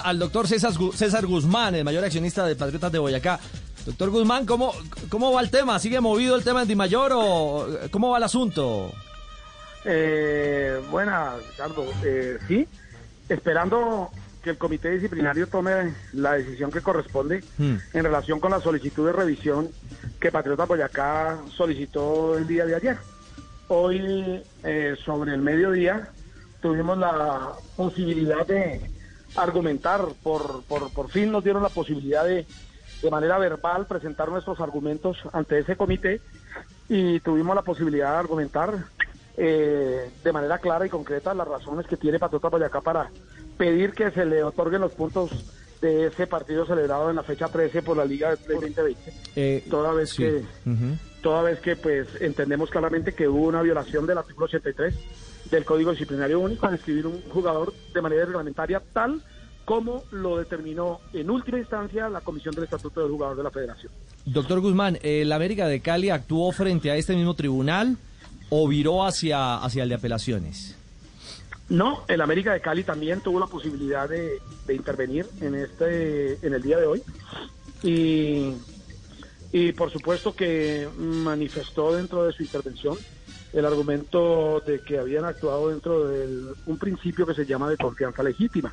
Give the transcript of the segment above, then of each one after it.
Al doctor César, César Guzmán, el mayor accionista de Patriotas de Boyacá. Doctor Guzmán, ¿cómo, ¿cómo va el tema? ¿Sigue movido el tema en Di Mayor o cómo va el asunto? Eh, buenas, Ricardo. Eh, sí, esperando que el comité disciplinario tome la decisión que corresponde Hmm. en relación con la solicitud de revisión que Patriota Boyacá solicitó el día de ayer. Hoy, eh, sobre el mediodía, tuvimos la posibilidad de argumentar, por, por, por fin nos dieron la posibilidad de, de manera verbal, presentar nuestros argumentos ante ese comité y tuvimos la posibilidad de argumentar eh, de manera clara y concreta las razones que tiene Patriota Boyacá para pedir que se le otorguen los puntos de ese partido celebrado en la fecha 13 por la Liga del 2020. Eh, Toda vez sí. que. Toda vez que pues entendemos claramente que hubo una violación del artículo 83 del Código Disciplinario Único al inscribir un jugador de manera reglamentaria tal como lo determinó en última instancia la Comisión del Estatuto del Jugador de la Federación. Doctor Guzmán, ¿el América de Cali actuó frente a este mismo tribunal o viró hacia, hacia el de apelaciones? No, el América de Cali también tuvo la posibilidad de, de intervenir en este en el día de hoy y, y por supuesto que manifestó dentro de su intervención el argumento de que habían actuado dentro de un principio que se llama de confianza legítima.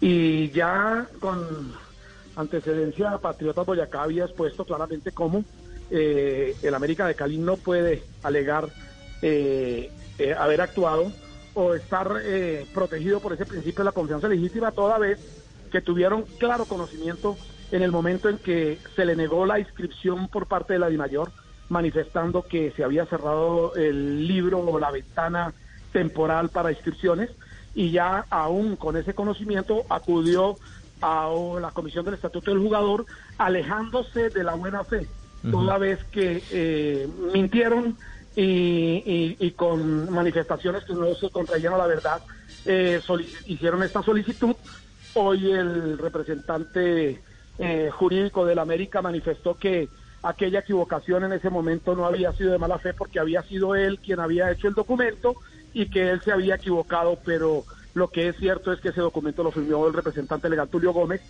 Y ya con antecedencia Patriotas Boyacá había expuesto claramente cómo eh, el América de Cali no puede alegar eh, eh, haber actuado o estar eh, protegido por ese principio de la confianza legítima toda vez que tuvieron claro conocimiento en el momento en que se le negó la inscripción por parte de la DIMAYOR manifestando que se había cerrado el libro o la ventana temporal para inscripciones y ya aún con ese conocimiento acudió a la Comisión del Estatuto del Jugador alejándose de la buena fe, toda vez que eh, mintieron y, y- y con manifestaciones que no se contraían a la verdad, eh, hicieron esta solicitud. Hoy el representante eh, jurídico del América manifestó que aquella equivocación en ese momento no había sido de mala fe porque había sido él quien había hecho el documento y que él se había equivocado, pero lo que es cierto es que ese documento lo firmó el representante legal Tulio Gómez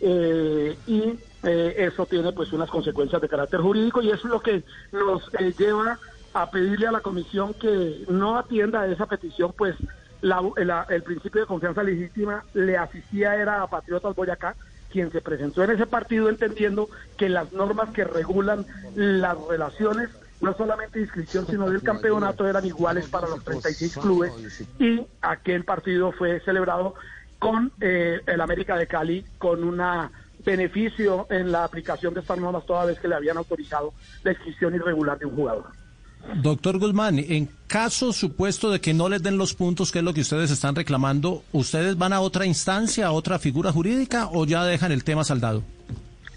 eh, y eh, eso tiene pues unas consecuencias de carácter jurídico y eso es lo que nos eh, lleva a pedirle a la comisión que no atienda a esa petición, pues la- el principio de confianza legítima le asistía era a Patriotas Boyacá, quien se presentó en ese partido entendiendo que las normas que regulan las relaciones, no solamente de inscripción, sino del campeonato, eran iguales para los 36 clubes y aquel partido fue celebrado con eh, el América de Cali con una beneficio en la aplicación de estas normas toda vez que le habían autorizado la inscripción irregular de un jugador. Doctor Guzmán, en caso supuesto de que no les den los puntos, que es lo que ustedes están reclamando, ¿ustedes van a otra instancia, a otra figura jurídica o ya dejan el tema saldado?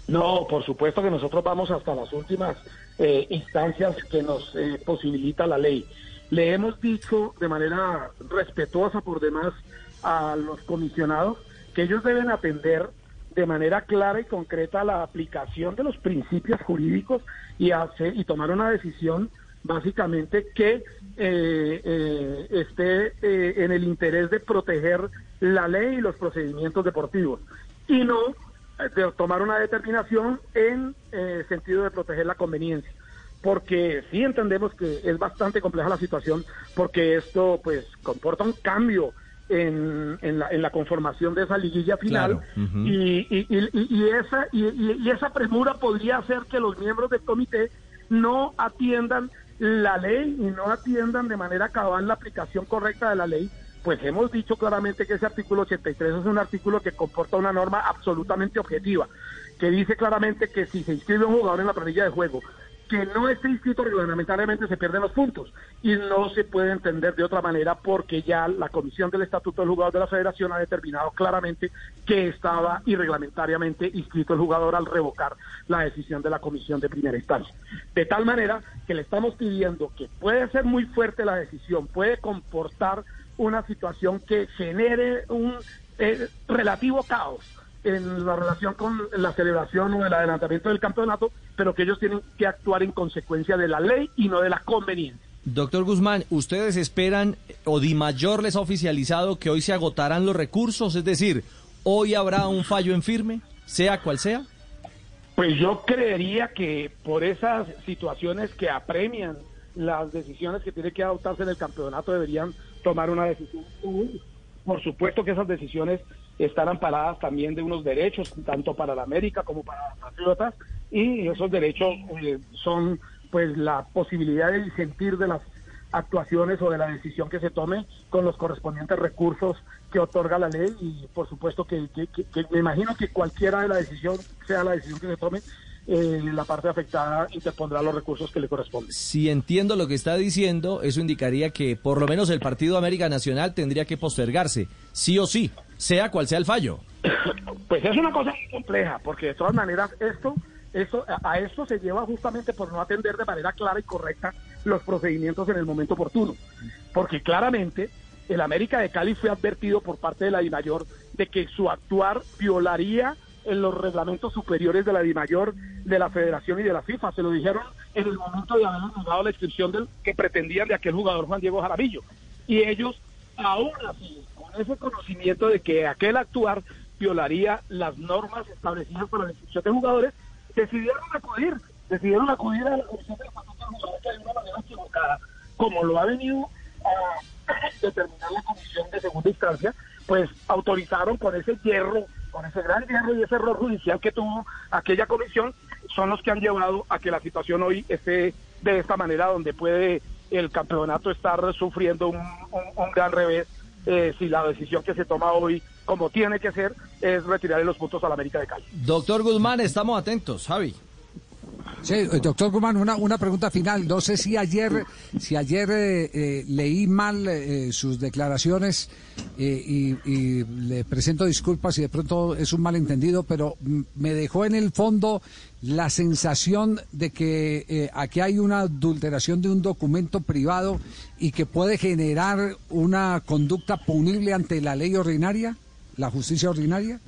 No, por supuesto que nosotros vamos hasta las últimas eh, instancias que nos eh, posibilita la ley. Le hemos dicho de manera respetuosa por demás a los comisionados que ellos deben atender de manera clara y concreta la aplicación de los principios jurídicos y hacer y tomar una decisión básicamente que eh, eh, esté eh, en el interés de proteger la ley y los procedimientos deportivos y no eh, de tomar una determinación en eh, sentido de proteger la conveniencia porque sí entendemos que es bastante compleja la situación porque esto pues comporta un cambio en, en, la, en la conformación de esa liguilla final Claro, y, y, y- y- y esa y- y esa premura podría hacer que los miembros del comité no atiendan la ley y no atiendan de manera cabal la aplicación correcta de la ley pues hemos dicho claramente que ese artículo 83 es un artículo que comporta una norma absolutamente objetiva, que dice claramente que si se inscribe un jugador en la planilla de juego que no esté inscrito reglamentariamente se pierden los puntos y no se puede entender de otra manera porque ya la Comisión del Estatuto del Jugador de la Federación ha determinado claramente que estaba irreglamentariamente inscrito el jugador al revocar la decisión de la Comisión de Primera Instancia. De tal manera que le estamos pidiendo que puede ser muy fuerte la decisión, puede comportar una situación que genere un eh, relativo caos en la relación con la celebración o el adelantamiento del campeonato, pero que ellos tienen que actuar en consecuencia de la ley y no de la conveniencia. Doctor Guzmán, ¿ustedes esperan o Di Mayor les ha oficializado que hoy se agotarán los recursos? Es decir, ¿hoy habrá un fallo en firme, sea cual sea? Pues yo creería que por esas situaciones que apremian las decisiones que tiene que adoptarse en el campeonato deberían tomar una decisión. Por supuesto que esas decisiones están amparadas también de unos derechos, tanto para la América como para los patriotas, y esos derechos eh, son pues la posibilidad de disentir de las actuaciones o de la decisión que se tome con los correspondientes recursos que otorga la ley y por supuesto que, me imagino que cualquiera de la decisión sea la decisión que se tome eh, la parte afectada interpondrá los recursos que le corresponden. Si entiendo lo que está diciendo, eso indicaría que por lo menos el Partido América Nacional tendría que postergarse, sí o sí, sea cual sea el fallo. Pues es una cosa muy compleja, porque de todas maneras esto, esto, a esto se lleva justamente por no atender de manera clara y correcta los procedimientos en el momento oportuno. Porque claramente el América de Cali fue advertido por parte de la DIMAYOR de que su actuar violaría en los reglamentos superiores de la DIMAYOR, de la Federación y de la FIFA. Se lo dijeron en el momento de haber dado la inscripción del que pretendían de aquel jugador Juan Diego Jaramillo. Y ellos, aún así, con ese conocimiento de que aquel actuar violaría las normas establecidas para la inscripción de jugadores, decidieron acudir, decidieron acudir a la Comisión de Jugadores de una manera equivocada, como lo ha venido a determinar la Comisión de Segunda Instancia, pues autorizaron con ese hierro con ese gran hierro y ese error judicial que tuvo aquella comisión, son los que han llevado a que la situación hoy esté de esta manera, donde puede el campeonato estar sufriendo un, gran revés eh, si la decisión que se toma hoy, como tiene que ser, es retirarle los puntos a la América de Cali. Doctor Guzmán, estamos atentos, Javi. Sí, eh, doctor Guzmán, una, una pregunta final. No sé si ayer, si ayer eh, eh, leí mal sus declaraciones y, le presento disculpas si de pronto es un malentendido, pero me dejó en el fondo la sensación de que aquí hay una adulteración de un documento privado y que puede generar una conducta punible ante la ley ordinaria, la justicia ordinaria.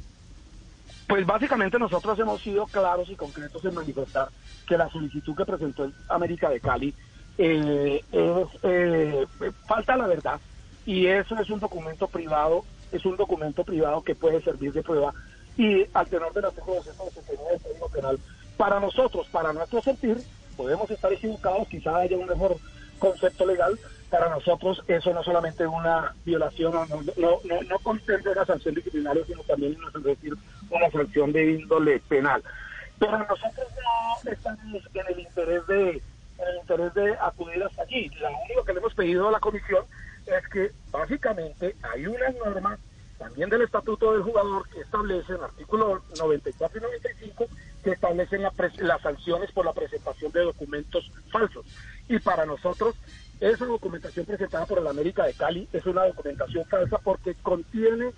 Pues básicamente nosotros hemos sido claros y concretos en manifestar que la solicitud que presentó el América de Cali eh, es eh, falta la verdad. Y eso es un documento privado, es un documento privado que puede servir de prueba. Y al tenor del artículo 269 del Código Penal, para nosotros, para nuestro sentir, podemos estar equivocados, quizá haya un mejor concepto legal, para nosotros eso no solamente una violación, no, no, no, no contempla una sanción disciplinaria, sino también decir, una sanción de índole penal. Pero nosotros no estamos en el interés de en el interés de acudir hasta allí. Lo único que le hemos pedido a la comisión es que básicamente hay unas normas también del estatuto del jugador que establecen, artículo 94 y 95, que establecen las sanciones por la presentación de documentos falsos. Y para nosotros esa documentación presentada por el América de Cali es una documentación falsa porque contiene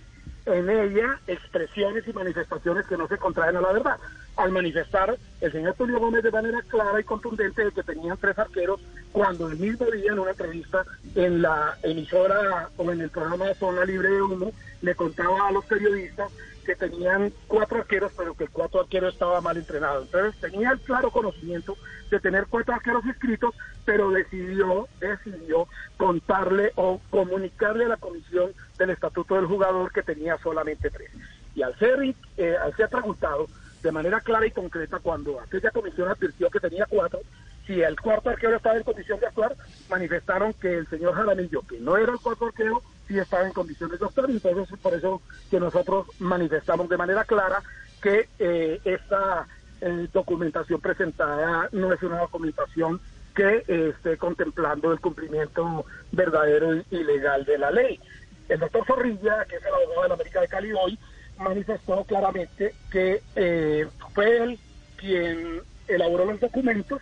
en ella expresiones y manifestaciones que no se contraen a la verdad. Al manifestar el señor Tulio Gómez de manera clara y contundente de que tenían tres arqueros, cuando el mismo día en una entrevista en la emisora o en el programa Zona Libre de Humo, le contaba a los periodistas que tenían cuatro arqueros, pero que el cuatro arquero estaba mal entrenado. Entonces tenía el claro conocimiento de tener cuatro arqueros inscritos, pero decidió, decidió contarle o comunicarle a la comisión del estatuto del jugador que tenía solamente tres. Y al ser, eh, al ser preguntado de manera clara y concreta cuando aquella comisión advirtió que tenía cuatro, si el cuarto arquero estaba en condición de actuar, manifestaron que el señor Jaramillo, que no era el cuarto arquero, sí estaba en condiciones de y entonces por eso que nosotros manifestamos de manera clara que eh, esta eh, documentación presentada no es una documentación que eh, esté contemplando el cumplimiento verdadero y legal de la ley. El doctor Zorrilla, que es el abogado de la América de Cali hoy, manifestó claramente que fue él quien elaboró los documentos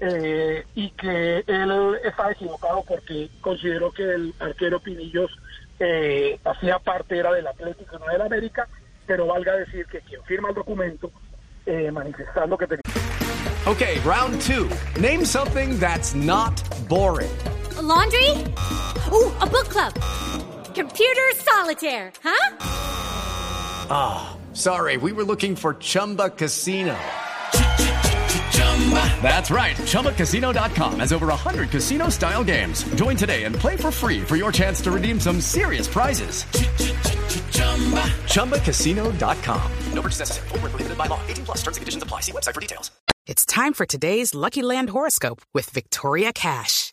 eh, y que él estaba equivocado porque consideró que el arquero Pinillos eh, hacía parte, era del Atlético, no del América, pero valga decir que quien firma el documento eh, manifestando que tenía... Okay, round two. Name something that's not boring. A laundry? Ooh, a book club. Computer solitaire, huh? Ah, sorry, we were looking for Chumba Casino. That's right. ChumbaCasino.com has over 100 casino style games. Join today and play for free for your chance to redeem some serious prizes. ChumbaCasino.com. No purchase necessary. Full prohibited by law. 18 plus terms and conditions apply. See website for details. It's time for today's Lucky Land horoscope with Victoria Cash.